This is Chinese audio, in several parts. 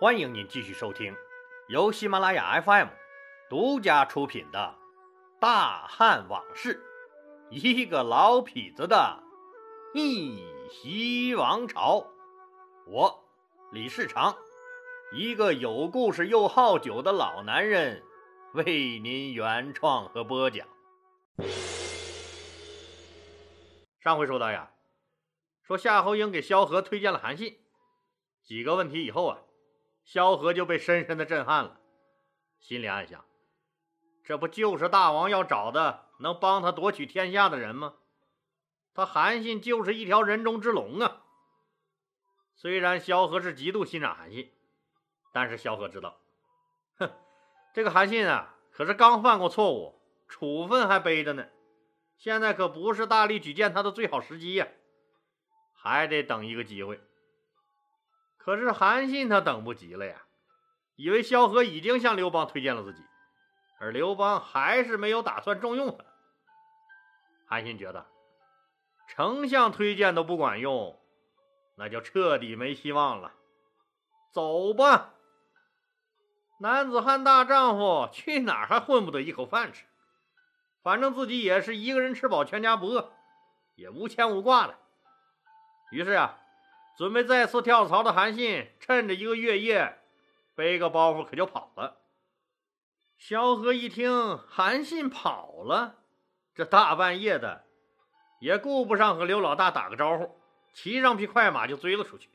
欢迎您继续收听由喜马拉雅 FM 独家出品的《大汉往事》，一个老痞子的逆袭王朝。我李世长，一个有故事又好酒的老男人，为您原创和播讲。上回说到呀，说夏侯婴给萧何推荐了韩信，几个问题以后啊。萧何就被深深的震撼了，心里暗想：这不就是大王要找的能帮他夺取天下的人吗？他韩信就是一条人中之龙啊！虽然萧何是极度欣赏韩信，但是萧何知道，哼，这个韩信啊，可是刚犯过错误，处分还背着呢，现在可不是大力举荐他的最好时机呀，还得等一个机会。可是韩信他等不及了呀，以为萧何已经向刘邦推荐了自己，而刘邦还是没有打算重用他。韩信觉得丞相推荐都不管用，那就彻底没希望了。走吧，男子汉大丈夫，去哪儿还混不得一口饭吃？反正自己也是一个人吃饱全家不饿，也无牵无挂的。于是啊。准备再次跳槽的韩信，趁着一个月夜，背个包袱可就跑了。萧何一听韩信跑了，这大半夜的，也顾不上和刘老大打个招呼，骑上匹快马就追了出去。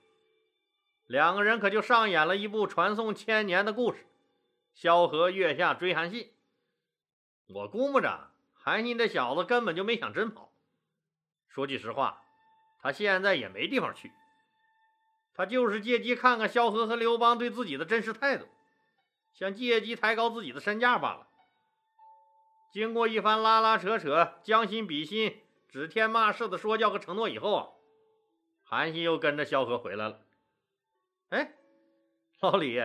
两个人可就上演了一部传颂千年的故事：萧何月下追韩信。我估摸着，韩信这小子根本就没想真跑。说句实话，他现在也没地方去。他就是借机看看萧何和刘邦对自己的真实态度，想借机抬高自己的身价罢了。经过一番拉拉扯扯、将心比心、指天骂世的说教和承诺以后啊，韩信又跟着萧何回来了。哎，老李，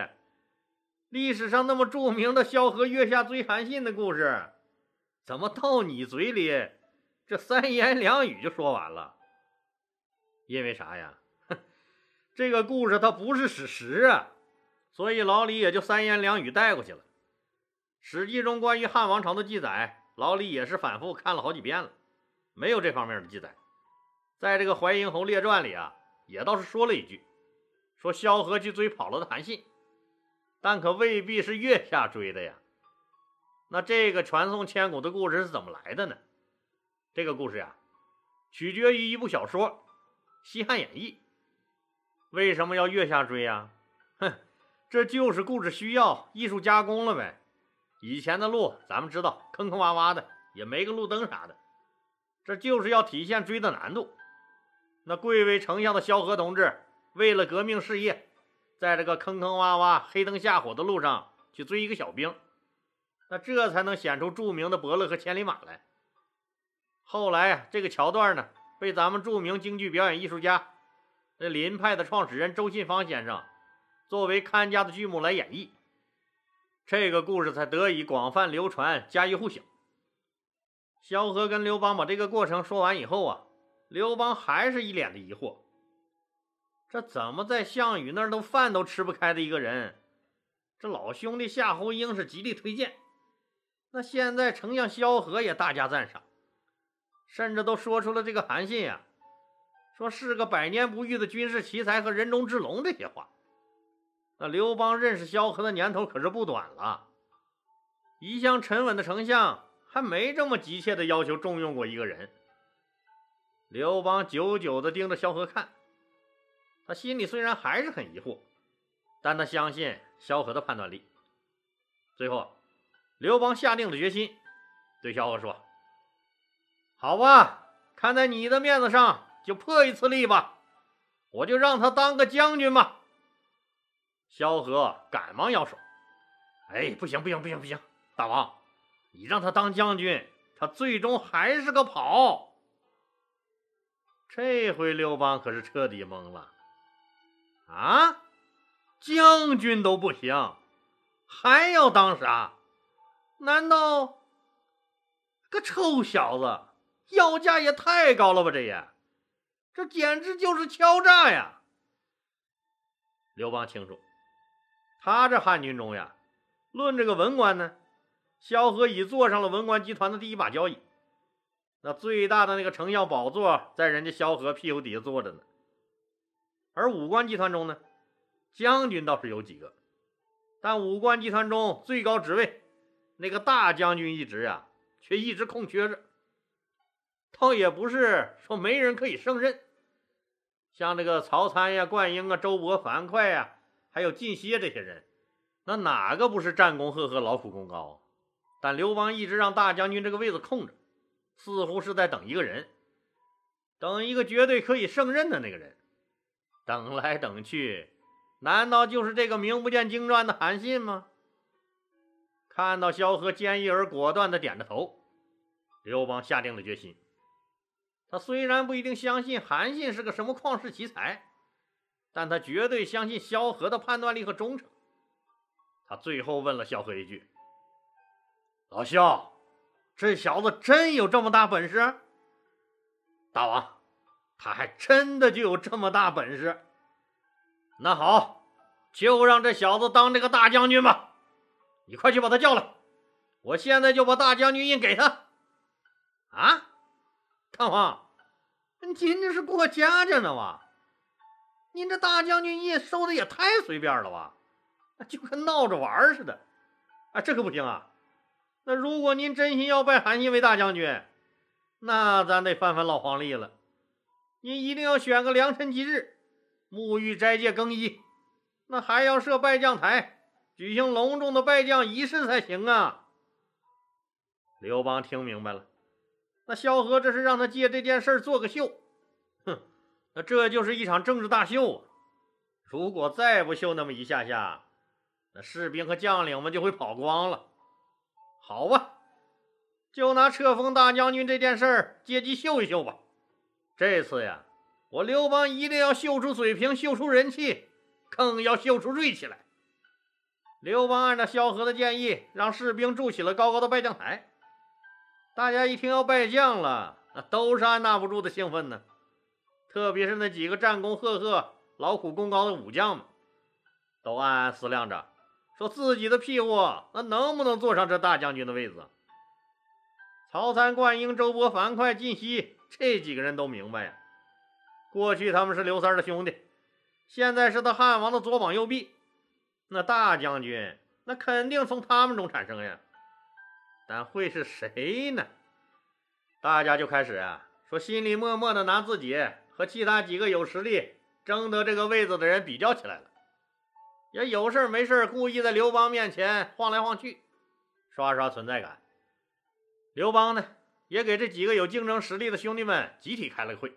历史上那么著名的萧何月下追韩信的故事，怎么到你嘴里这三言两语就说完了？因为啥呀？这个故事它不是史实啊，所以老李也就三言两语带过去了。史记中关于汉王朝的记载，老李也是反复看了好几遍了，没有这方面的记载。在这个《淮阴侯列传》里啊，也倒是说了一句，说萧何去追跑了的韩信，但可未必是月下追的呀。那这个传颂千古的故事是怎么来的呢？这个故事呀，取决于一部小说《西汉演义》。为什么要月下追呀？哼，这就是故事需要，艺术加工了呗。以前的路咱们知道，坑坑洼洼的，也没个路灯啥的，这就是要体现追的难度。那贵为丞相的萧何同志，为了革命事业，在这个坑坑洼洼、黑灯瞎火的路上去追一个小兵，那这才能显出著名的伯乐和千里马来。后来啊，这个桥段呢，被咱们著名京剧表演艺术家。这林派的创始人周信芳先生作为看家的剧目来演绎，这个故事才得以广泛流传、家喻户晓。萧何跟刘邦把这个过程说完以后啊，刘邦还是一脸的疑惑：这怎么在项羽那儿都饭都吃不开的一个人，这老兄弟夏侯婴是极力推荐，那现在丞相萧何也大加赞赏，甚至都说出了这个韩信呀。说是个百年不遇的军事奇才和人中之龙，这些话，那刘邦认识萧何的年头可是不短了。一向沉稳的丞相，还没这么急切的要求重用过一个人。刘邦久久的盯着萧何看，他心里虽然还是很疑惑，但他相信萧何的判断力。最后，刘邦下定了决心，对萧何说：“好吧，看在你的面子上。”就破一次例吧，我就让他当个将军吧。萧何赶忙摇手：“哎，不行不行不行不行，大王，你让他当将军，他最终还是个跑。”这回刘邦可是彻底懵了。啊，将军都不行，还要当啥？难道个臭小子要价也太高了吧？这也。这简直就是敲诈呀！刘邦清楚，他这汉军中呀，论这个文官呢，萧何已坐上了文官集团的第一把交椅。那最大的那个丞相宝座，在人家萧何屁股底下坐着呢。而武官集团中呢，将军倒是有几个，但武官集团中最高职位那个大将军一职啊，却一直空缺着。倒也不是说没人可以胜任，像这个曹参呀、灌婴啊、周勃、樊哙呀，还有靳歇这些人，那哪个不是战功赫赫、劳苦功高？但刘邦一直让大将军这个位子空着。似乎是在等一个人，等一个绝对可以胜任的那个人。等来等去，难道就是这个名不见经传的韩信吗？看到萧何坚毅而果断的点着头，刘邦下定了决心。他虽然不一定相信韩信是个什么旷世奇才，但他绝对相信萧何的判断力和忠诚。他最后问了萧何一句：“老萧。”这小子真有这么大本事，大王，他还真的就有这么大本事。那好，就让这小子当这个大将军吧。你快去把他叫来，我现在就把大将军印给他。啊，大王，您这是过家家呢吧？您这大将军印收的也太随便了吧，就跟闹着玩似的。啊，这可不行啊！那如果您真心要拜韩信为大将军，那咱得翻翻老黄历了。您一定要选个良辰吉日，沐浴斋戒更衣，那还要设拜将台，举行隆重的拜将仪式才行啊。刘邦听明白了，那萧何这是让他借这件事做个秀，哼，那这就是一场政治大秀啊！如果再不秀那么一下下，那士兵和将领们就会跑光了。好吧，就拿册封大将军这件事儿借机秀一秀吧。这次呀，我刘邦一定要秀出水平，秀出人气，更要秀出锐气来。刘邦按照萧何的建议，让士兵筑起了高高的拜将台。大家一听要拜将了，那都是按捺不住的兴奋呢。特别是那几个战功赫赫、劳苦功高的武将们，都暗暗思量着。说自己的屁股那能不能坐上这大将军的位子？曹参、灌婴、周勃、樊哙、靳西这几个人都明白呀。过去他们是刘三的兄弟，现在是他汉王的左膀右臂，那大将军那肯定从他们中产生呀。但会是谁呢？大家就开始啊，说心里默默的拿自己和其他几个有实力争得这个位子的人比较起来了。也有事没事故意在刘邦面前晃来晃去，刷刷存在感。刘邦呢，也给这几个有竞争实力的兄弟们集体开了个会，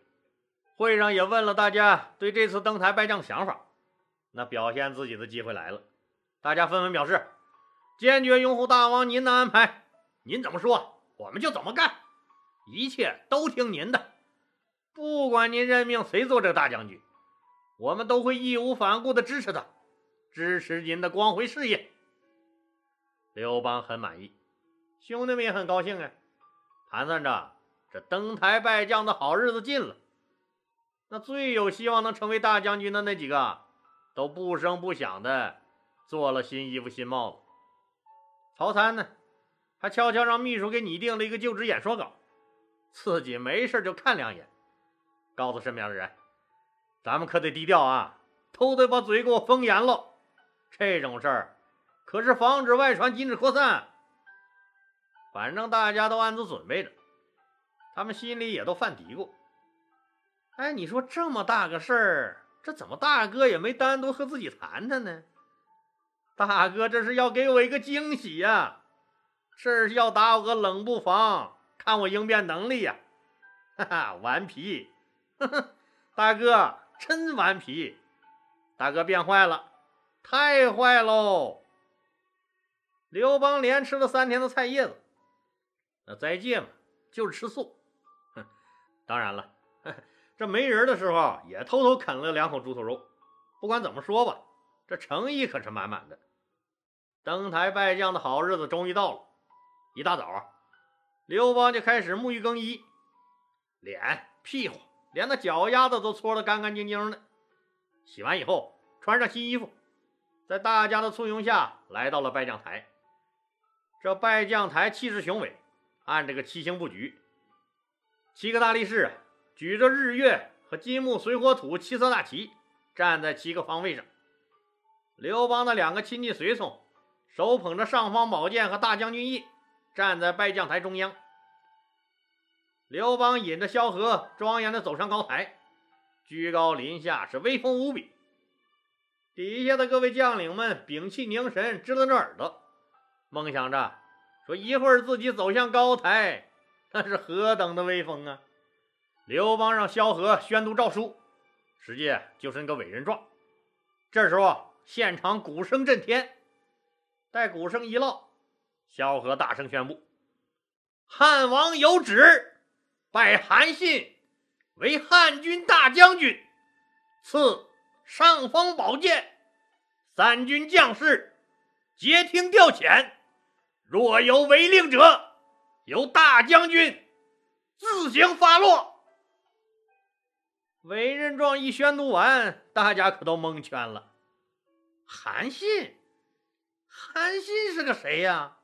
会上也问了大家对这次登台拜将的想法。那表现自己的机会来了，大家纷纷表示坚决拥护大王您的安排，您怎么说我们就怎么干，一切都听您的，不管您任命谁做这大将军，我们都会义无反顾地支持他。支持您的光辉事业，刘邦很满意，兄弟们也很高兴啊。盘算着这登台拜将的好日子近了，那最有希望能成为大将军的那几个，都不声不响的做了新衣服、新帽子。曹参呢，还悄悄让秘书给拟定了一个就职演说稿，自己没事就看两眼，告诉身边的人：“咱们可得低调啊，都得把嘴给我封严喽。”这种事儿可是防止外传、禁止扩散。反正大家都暗自准备着，他们心里也都犯嘀咕：“哎，你说这么大个事儿，这怎么大哥也没单独和自己谈谈呢？大哥这是要给我一个惊喜呀，是要打我个冷不防，看我应变能力呀！哈哈，顽皮，呵呵，大哥真顽皮，大哥变坏了。”太坏喽！刘邦连吃了三天的菜叶子，那斋戒嘛，就是吃素。哼，当然了，这没人的时候也偷偷啃了两口猪头肉。不管怎么说吧，这诚意可是满满的。登台拜将的好日子终于到了。一大早，刘邦就开始沐浴更衣，脸、屁股连那脚丫子都搓得干干净净的。洗完以后，穿上新衣服。在大家的簇拥下来到了拜将台。这拜将台气势雄伟，按这个七星布局，七个大力士举着日月和金木水火土七色大旗，站在七个方位上。刘邦的两个亲近随从手捧着尚方宝剑和大将军印，站在拜将台中央。刘邦引着萧何庄严的走上高台，居高临下，是威风无比。底下的各位将领们屏气凝神，支棱着耳朵，梦想着说一会儿自己走向高台，那是何等的威风啊！刘邦让萧何宣读诏书，实际就是那个委任状。这时候，现场鼓声震天。待鼓声一落，萧何大声宣布：“汉王有旨，拜韩信为汉军大将军，赐。”尚方宝剑，三军将士皆听调遣。若有违令者，由大将军自行发落。委任状一宣读完，大家可都蒙圈了。韩信，韩信是个谁呀？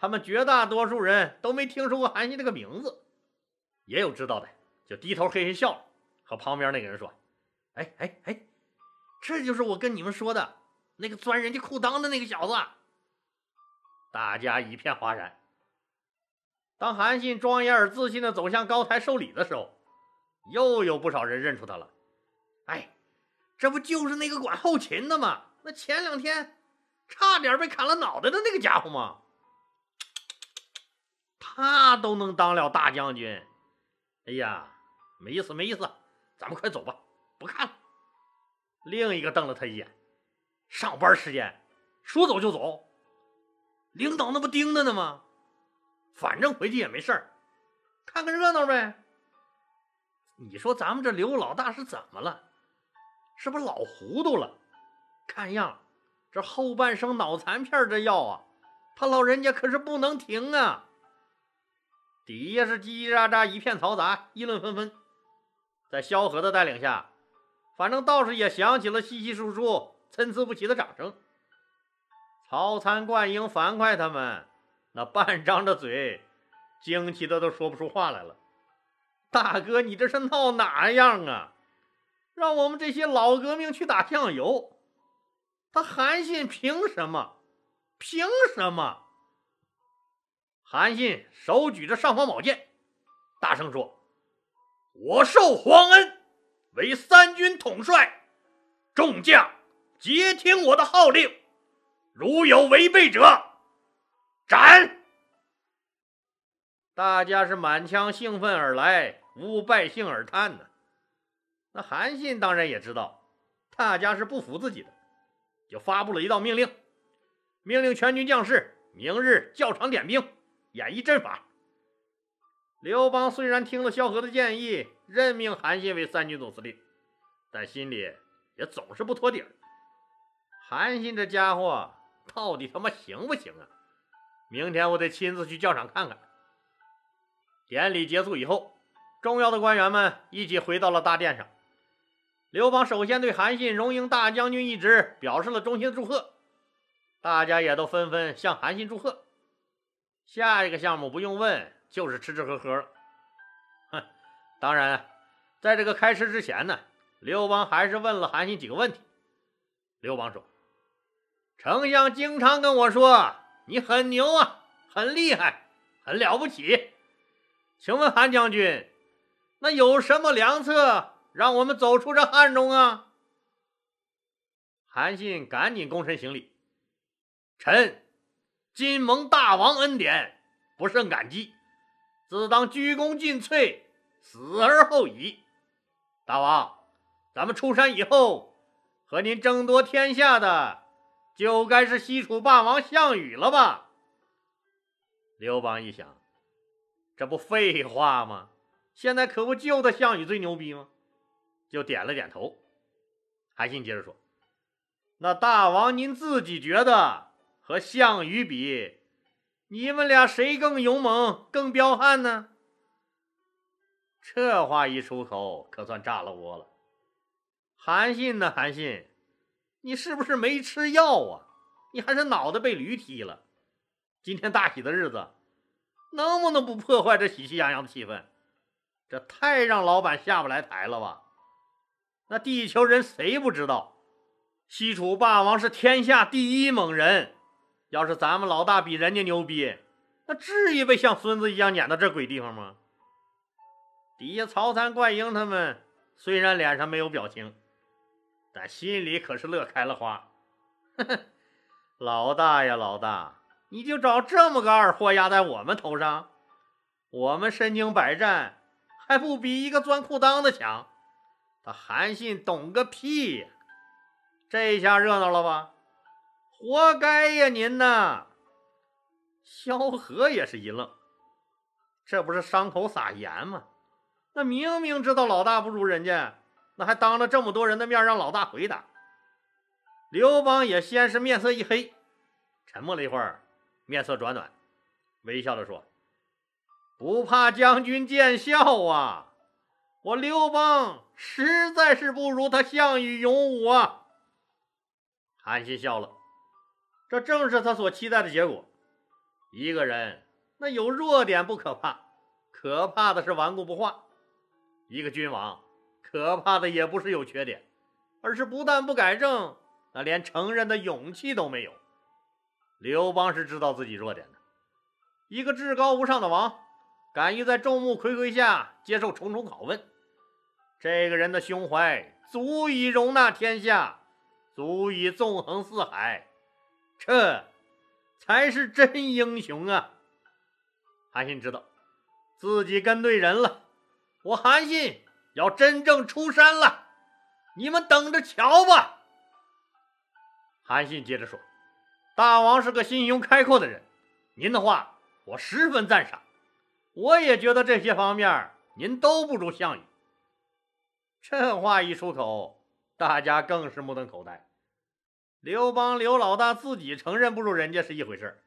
他们绝大多数人都没听说过韩信这个名字。也有知道的，就低头嘿嘿笑，和旁边那个人说：“哎哎哎。”这就是我跟你们说的那个钻人家裤裆的那个小子。大家一片哗然。当韩信庄严而自信的走向高台受礼的时候，又有不少人认出他了。哎，这不就是那个管后勤的吗？那前两天差点被砍了脑袋的那个家伙吗？他都能当了大将军。哎呀，没意思，没意思，咱们快走吧，不看了。另一个瞪了他一眼，上班时间说走就走，领导那不盯着呢吗？反正回去也没事儿，看看热闹呗。你说咱们这刘老大是怎么了？是不是老糊涂了？看样这后半生脑残片这药啊，他老人家可是不能停啊！底下是叽叽喳喳一片嘈杂，议论纷纷。在萧何的带领下。反正倒是也响起了稀稀疏疏、参差不齐的掌声。曹参、灌婴、樊哙他们那半张着嘴，惊奇的都说不出话来了。大哥，你这是闹哪样啊？让我们这些老革命去打酱油，他韩信凭什么？凭什么？韩信手举着尚方宝剑，大声说：“我受皇恩。”为三军统帅，众将皆听我的号令，如有违背者，斩！大家是满腔兴奋而来，无败兴而叹呢。那韩信当然也知道，大家是不服自己的，就发布了一道命令，命令全军将士明日校场点兵，演绎阵法。刘邦虽然听了萧何的建议。任命韩信为三军总司令，但心里也总是不托底儿。韩信这家伙到底他妈行不行啊？明天我得亲自去教场看看。典礼结束以后，重要的官员们一起回到了大殿上。刘邦首先对韩信荣膺大将军一职表示了衷心的祝贺，大家也都纷纷向韩信祝贺。下一个项目不用问，就是吃吃喝喝了。当然，在这个开吃之前呢，刘邦还是问了韩信几个问题。刘邦说：“丞相经常跟我说你很牛啊，很厉害，很了不起。请问韩将军，那有什么良策让我们走出这汉中啊？”韩信赶紧躬身行礼：“臣今蒙大王恩典，不胜感激，自当鞠躬尽瘁。”死而后已，大王，咱们出山以后，和您争夺天下的，就该是西楚霸王项羽了吧？刘邦一想，这不废话吗？现在可不就他项羽最牛逼吗？就点了点头。韩信接着说：“那大王您自己觉得和项羽比，你们俩谁更勇猛、更彪悍呢？”这话一出口，可算炸了窝了。韩信呢？韩信，你是不是没吃药啊？你还是脑袋被驴踢了？今天大喜的日子，能不能不破坏这喜气洋洋的气氛？这太让老板下不来台了吧？那地球人谁不知道，西楚霸王是天下第一猛人。要是咱们老大比人家牛逼，那至于被像孙子一样撵到这鬼地方吗？底下曹参、怪婴他们虽然脸上没有表情，但心里可是乐开了花。呵呵，老大呀，老大，你就找这么个二货压在我们头上，我们身经百战。还不比一个钻裤裆的强？他韩信懂个屁呀！这下热闹了吧？活该呀您呐！萧何也是一愣，这不是伤口撒盐吗？那明明知道老大不如人家，那还当着这么多人的面让老大回答。刘邦也先是面色一黑，沉默了一会儿，面色转暖，微笑着说。不怕将军见笑啊！我刘邦实在是不如他项羽勇武啊！韩信笑了，这正是他所期待的结果。一个人那有弱点不可怕，可怕的是顽固不化。一个君王可怕的也不是有缺点，而是不但不改正，那连承认的勇气都没有。刘邦是知道自己弱点的，一个至高无上的王。敢于在众目睽睽下接受重重拷问，这个人的胸怀足以容纳天下，足以纵横四海，这才是真英雄啊！韩信知道自己跟对人了，我韩信要真正出山了，你们等着瞧吧！韩信接着说：“大王是个心胸开阔的人，您的话我十分赞赏。”我也觉得这些方面您都不如项羽。这话一出口，大家更是目瞪口呆。刘邦刘老大自己承认不如人家是一回事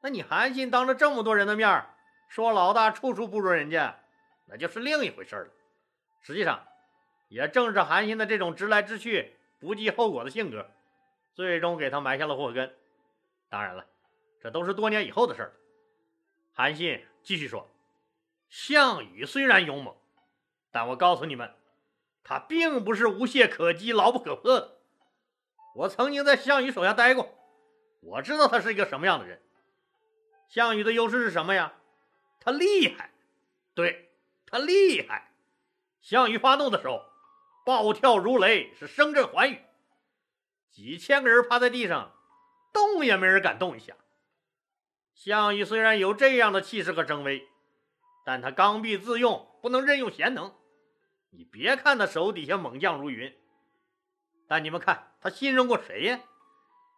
那你韩信当着这么多人的面说老大处处不如人家，那就是另一回事了。实际上，也正是韩信的这种直来直去、不计后果的性格，最终给他埋下了祸根。当然了，这都是多年以后的事了。韩信。继续说，项羽虽然勇猛，但我告诉你们，他并不是无懈可击、牢不可破的。我曾经在项羽手下待过，我知道他是一个什么样的人。项羽的优势是什么呀？他厉害，对他厉害。项羽发动的时候，暴跳如雷，是声震寰宇，几千个人趴在地上，动也没人敢动一下。项羽虽然有这样的气势和征威，但他刚愎自用，不能任用贤能。你别看他手底下猛将如云，但你们看他信任过谁呀？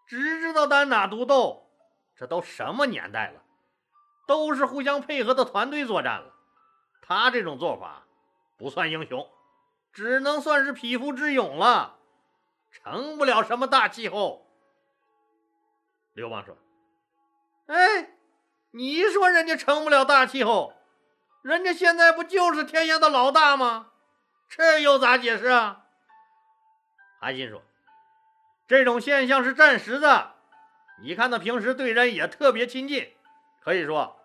只知道单打独斗。这都什么年代了，都是互相配合的团队作战了。他这种做法不算英雄，只能算是匹夫之勇了，成不了什么大气候。刘邦说。哎，你说人家成不了大气候，人家现在不就是天下的老大吗？这又咋解释啊？韩信说：“这种现象是暂时的。你看他平时对人也特别亲近，可以说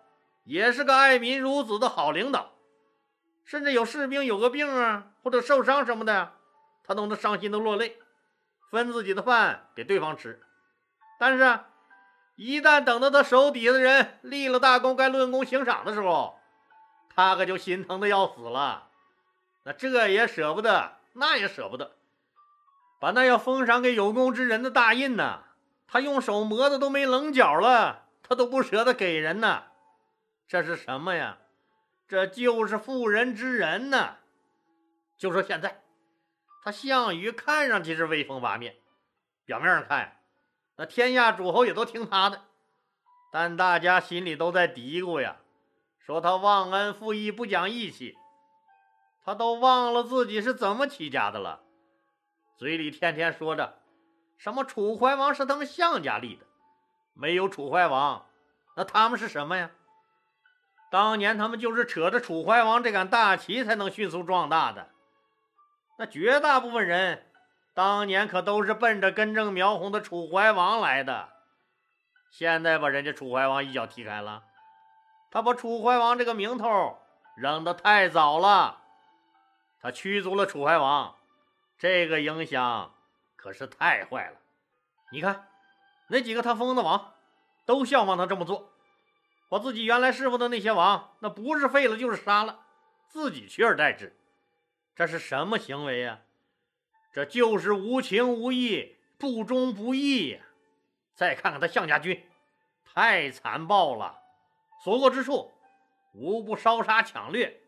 也是个爱民如子的好领导。甚至有士兵有个病啊，或者受伤什么的，他都能伤心的落泪，分自己的饭给对方吃。但是……”一旦等到他手底下的人立了大功，该论功行赏的时候，他可就心疼的要死了。那这也舍不得，那也舍不得，把那要封赏给有功之人的大印呢，他用手磨的都没棱角了，他都不舍得给人呢。这是什么呀？这就是妇人之仁呢。就说现在，他项羽看上去是威风八面，表面上看。那天下诸侯也都听他的，但大家心里都在嘀咕呀，说他忘恩负义、不讲义气，他都忘了自己是怎么起家的了，嘴里天天说着什么楚怀王是他们项家立的，没有楚怀王，那他们是什么呀？当年他们就是扯着楚怀王这杆大旗才能迅速壮大的，那绝大部分人当年可都是奔着根正苗红的楚怀王来的，现在把人家楚怀王一脚踢开了，他把楚怀王这个名头扔得太早了，他驱逐了楚怀王，这个影响可是太坏了。你看，那几个他封的王，都效仿他这么做，把自己原来侍奉的那些王，那不是废了就是杀了，自己取而代之，这是什么行为呀？这就是无情无义、不忠不义呀！再看看他项家军，太残暴了，所过之处无不烧杀抢掠。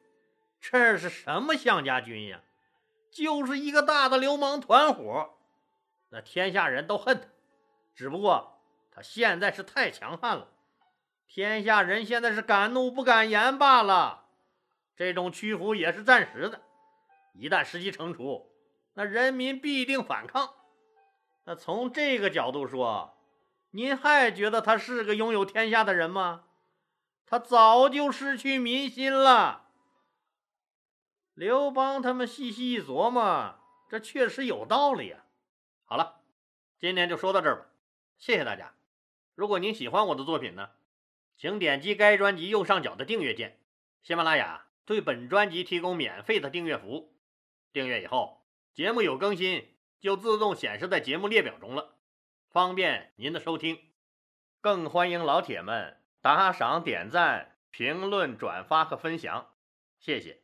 这是什么项家军呀？就是一个大的流氓团伙。那天下人都恨他，只不过他现在是太强悍了，天下人现在是敢怒不敢言罢了。这种屈服也是暂时的，一旦时机成熟。那人民必定反抗。那从这个角度说，您还觉得他是个拥有天下的人吗？他早就失去民心了。刘邦他们细细一琢磨，这确实有道理啊。好了，今天就说到这儿吧，谢谢大家。如果您喜欢我的作品呢，请点击该专辑右上角的订阅键。喜马拉雅对本专辑提供免费的订阅服务，订阅以后。节目有更新，就自动显示在节目列表中了，方便您的收听。更欢迎老铁们打赏、点赞、评论、转发和分享，谢谢。